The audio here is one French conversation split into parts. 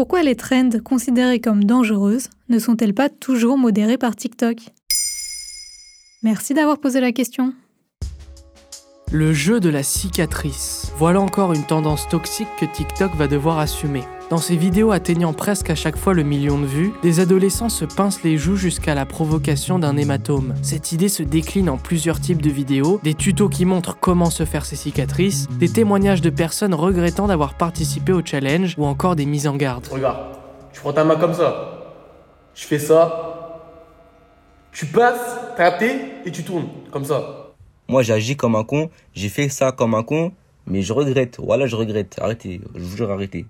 Pourquoi les trends considérées comme dangereuses ne sont-elles pas toujours modérées par TikTok? Merci d'avoir posé la question. Le jeu de la cicatrice. Voilà encore une tendance toxique que TikTok va devoir assumer. Dans ses vidéos atteignant presque à chaque fois le million de vues, des adolescents se pincent les joues jusqu'à la provocation d'un hématome. Cette idée se décline en plusieurs types de vidéos, des tutos qui montrent comment se faire ses cicatrices, des témoignages de personnes regrettant d'avoir participé au challenge ou encore des mises en garde. Regarde, tu prends ta main comme ça. Je fais ça. Tu passes, tapé et tu tournes comme ça. Moi, j'ai agi comme un con, j'ai fait ça comme un con, mais je regrette. Voilà, je regrette. Arrêtez, je vous jure, arrêtez.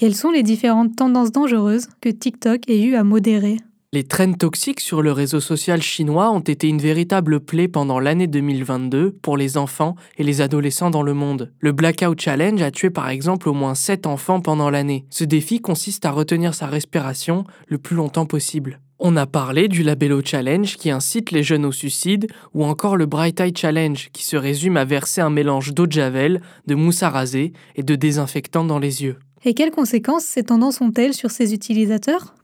Quelles sont les différentes tendances dangereuses que TikTok ait eu à modérer? Les trends toxiques sur le réseau social chinois ont été une véritable plaie pendant l'année 2022 pour les enfants et les adolescents dans le monde. Le Blackout Challenge a tué par exemple au moins 7 enfants pendant l'année. Ce défi consiste à retenir sa respiration le plus longtemps possible. On a parlé du Labello Challenge qui incite les jeunes au suicide ou encore le Bright Eye Challenge qui se résume à verser un mélange d'eau de javel, de mousse à raser et de désinfectant dans les yeux. Et quelles conséquences ces tendances ont-elles sur ces utilisateurs?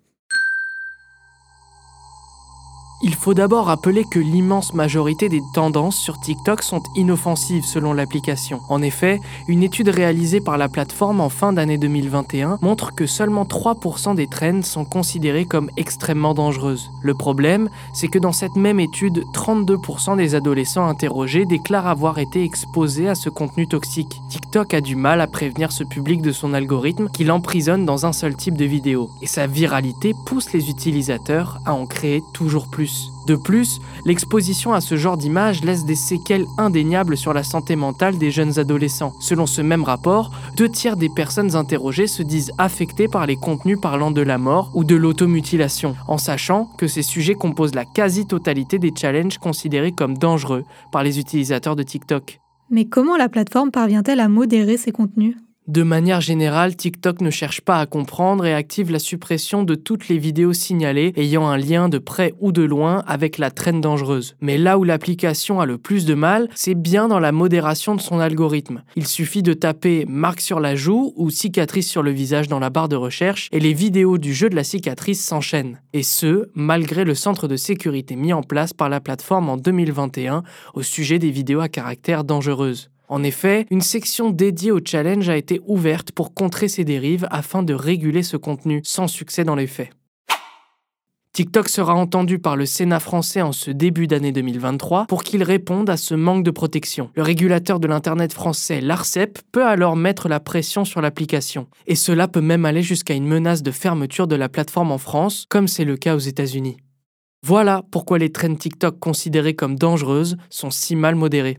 Il faut d'abord rappeler que l'immense majorité des tendances sur TikTok sont inoffensives selon l'application. En effet, une étude réalisée par la plateforme en fin d'année 2021 montre que seulement 3% des trends sont considérées comme extrêmement dangereuses. Le problème, c'est que dans cette même étude, 32% des adolescents interrogés déclarent avoir été exposés à ce contenu toxique. TikTok a du mal à prévenir ce public de son algorithme qui l'emprisonne dans un seul type de vidéo. Et sa viralité pousse les utilisateurs à en créer toujours plus. De plus, l'exposition à ce genre d'images laisse des séquelles indéniables sur la santé mentale des jeunes adolescents. Selon ce même rapport, deux tiers des personnes interrogées se disent affectées par les contenus parlant de la mort ou de l'automutilation, en sachant que ces sujets composent la quasi-totalité des challenges considérés comme dangereux par les utilisateurs de TikTok. Mais comment la plateforme parvient-elle à modérer ces contenus? De manière générale, TikTok ne cherche pas à comprendre et active la suppression de toutes les vidéos signalées ayant un lien de près ou de loin avec la traîne dangereuse. Mais là où l'application a le plus de mal, c'est bien dans la modération de son algorithme. Il suffit de taper marque sur la joue ou cicatrice sur le visage dans la barre de recherche et les vidéos du jeu de la cicatrice s'enchaînent. Et ce, malgré le centre de sécurité mis en place par la plateforme en 2021 au sujet des vidéos à caractère dangereuse. En effet, une section dédiée au challenge a été ouverte pour contrer ces dérives afin de réguler ce contenu, sans succès dans les faits. TikTok sera entendu par le Sénat français en ce début d'année 2023 pour qu'il réponde à ce manque de protection. Le régulateur de l'Internet français, l'ARCEP, peut alors mettre la pression sur l'application. Et cela peut même aller jusqu'à une menace de fermeture de la plateforme en France, comme c'est le cas aux États-Unis. Voilà pourquoi les trends TikTok considérées comme dangereuses sont si mal modérées.